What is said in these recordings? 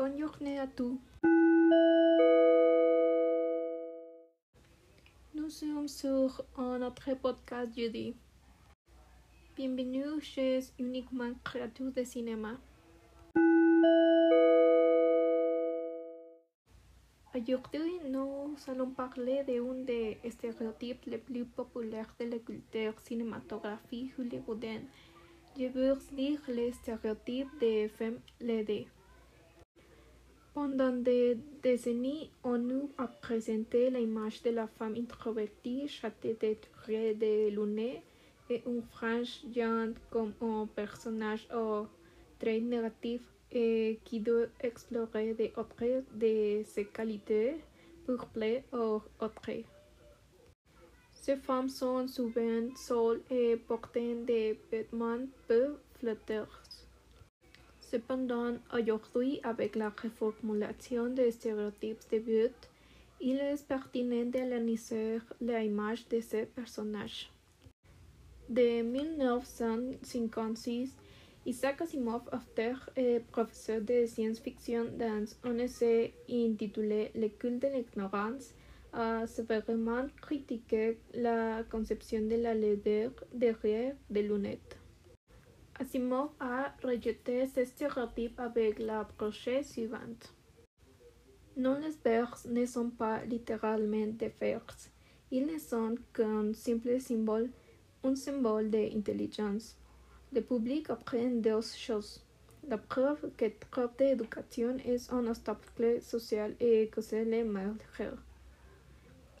Journée à tous. Nous sommes sur un autre podcast jeudi. Bienvenue chez Uniquement Créature de Cinéma. Aujourd'hui, nous allons parler d'un des stéréotypes les plus populaires de la culture cinématographique hollywoodienne. Je veux dire les stéréotypes des femmes laidées. Pendant des décennies, on nous a présenté l'image de la femme introvertie, châtée de de lunettes et une frange géante comme un personnage au très négatif et qui doit explorer des autres de ses qualités pour plaire aux autres. Ces femmes sont souvent seules et portent des vêtements peu flatteurs. Cependant, aujourd'hui, avec la reformulation des stéréotypes de but, il est pertinent d'analyser l'image de ces personnages. De 1956, Isaac Asimov, auteur et professeur de science-fiction dans un essai intitulé Le culte de l'ignorance, a sévèrement critiqué la conception de la laideur derrière des lunettes. Asimov a rejeté ce stéréotype avec l'approche suivante. Non, les vers ne sont pas littéralement des vers. Ils ne sont qu'un simple symbole, un symbole d'intelligence. Le public apprend deux choses. La preuve que trop d'éducation est un obstacle social et que c'est le malheur.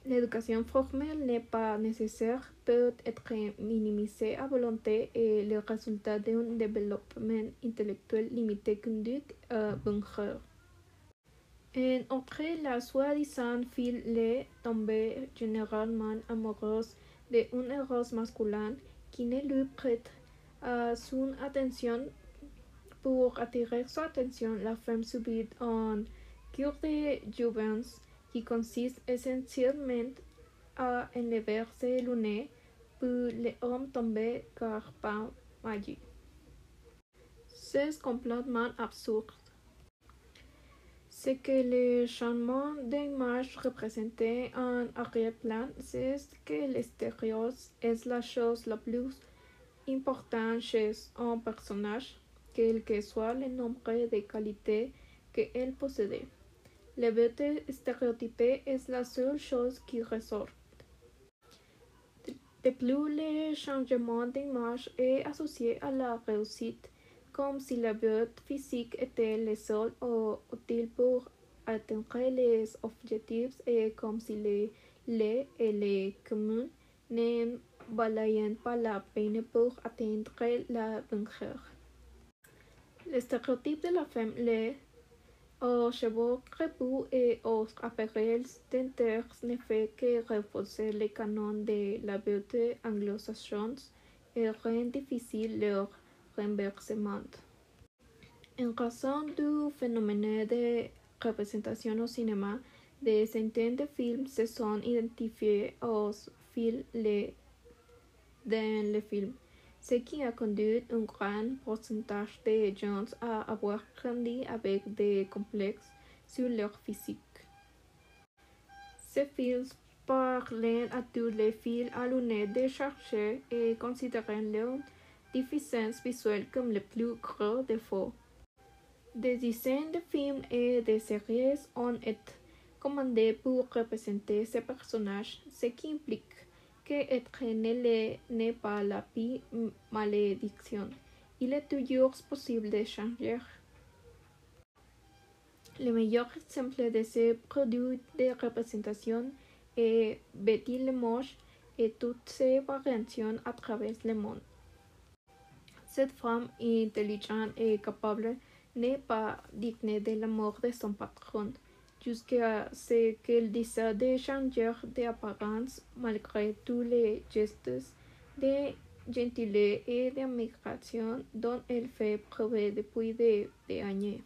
L'éducation formelle n'est pas nécessaire, peut être minimisée à volonté et le résultat d'un développement intellectuel limité conduit à bonheur. En outre, la soi-disant fille est tombée généralement amoureuse d'un héros masculin qui ne lui prête à son attention pour attirer son attention, la femme subit un cure de jouvence qui consiste essentiellement à enlever ses lunettes pour l'homme tombé car par magie. C'est complètement absurde. Ce que le changement d'image représentait en arrière-plan, c'est que l'extérieur est la chose la plus importante chez un personnage, quel que soit le nombre de qualités qu'elle possédait. La beauté stéréotypée est la seule chose qui ressort. De plus, le changement d'image est associé à la réussite, comme si la beauté physique était le seul utile pour atteindre les objectifs et comme si les laits et les communs ne pas la peine pour atteindre la bonheur. Le stéréotype de la femme aux chevaux crépus et aux appareils dentaires ne fait que renforcer les canons de la beauté anglo-saxonne et rend difficile leur renversement. En raison du phénomène de représentation au cinéma, des centaines de films se sont identifiés aux fils dans le film ce qui a conduit un grand pourcentage de gens à avoir grandi avec des complexes sur leur physique. Ces films parlent à tous les fils à lunettes de chercher et considèrent leur déficience visuelle comme le plus gros défaut. Des dizaines de films et de séries ont été commandés pour représenter ces personnages, ce qui implique être n'est pas la malédiction. Il est toujours possible de changer. Le meilleur exemple de ce produit de représentation est Betty le Moche et toutes ses variations à travers le monde. Cette femme intelligente et capable n'est pas digne de l'amour de son patron jusqu'à ce qu'elle décide de changer d'apparence malgré tous les gestes de gentillesse et d'amélioration dont elle fait preuve depuis des, années.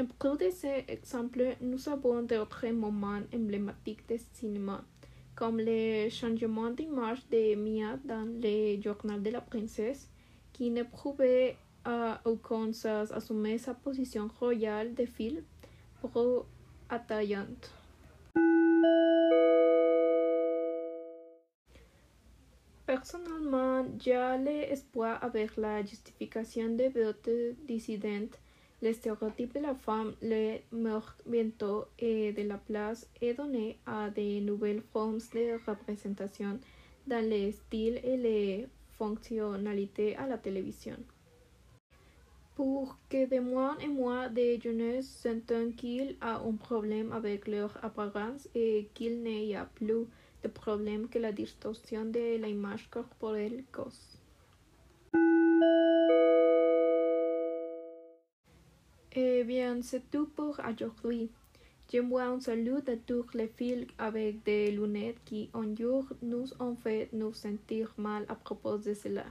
En plus de ces exemples, nous avons d'autres moments emblématiques de cinéma, comme le changement d'image de Mia dans le journal de la princesse, qui ne prouvait à Arkansas assumer sa position royale de fil pro attaillante. Personnellement, j'ai l'espoir avec la justification de vote dissidente, le stéréotype de la femme, le mouvement et de la place est donné à de nouvelles formes de représentation dans les styles et les fonctionnalités à la télévision. Pour que de moins en moins de jeunes sentent qu'il a un problème avec leur apparence et qu'il n'y a plus de problème que la distorsion de l'image corporelle cause. Eh bien, c'est tout pour aujourd'hui. J'envoie un salut à tous les filles avec des lunettes qui un jour nous ont fait nous sentir mal à propos de cela.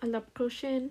À la prochaine.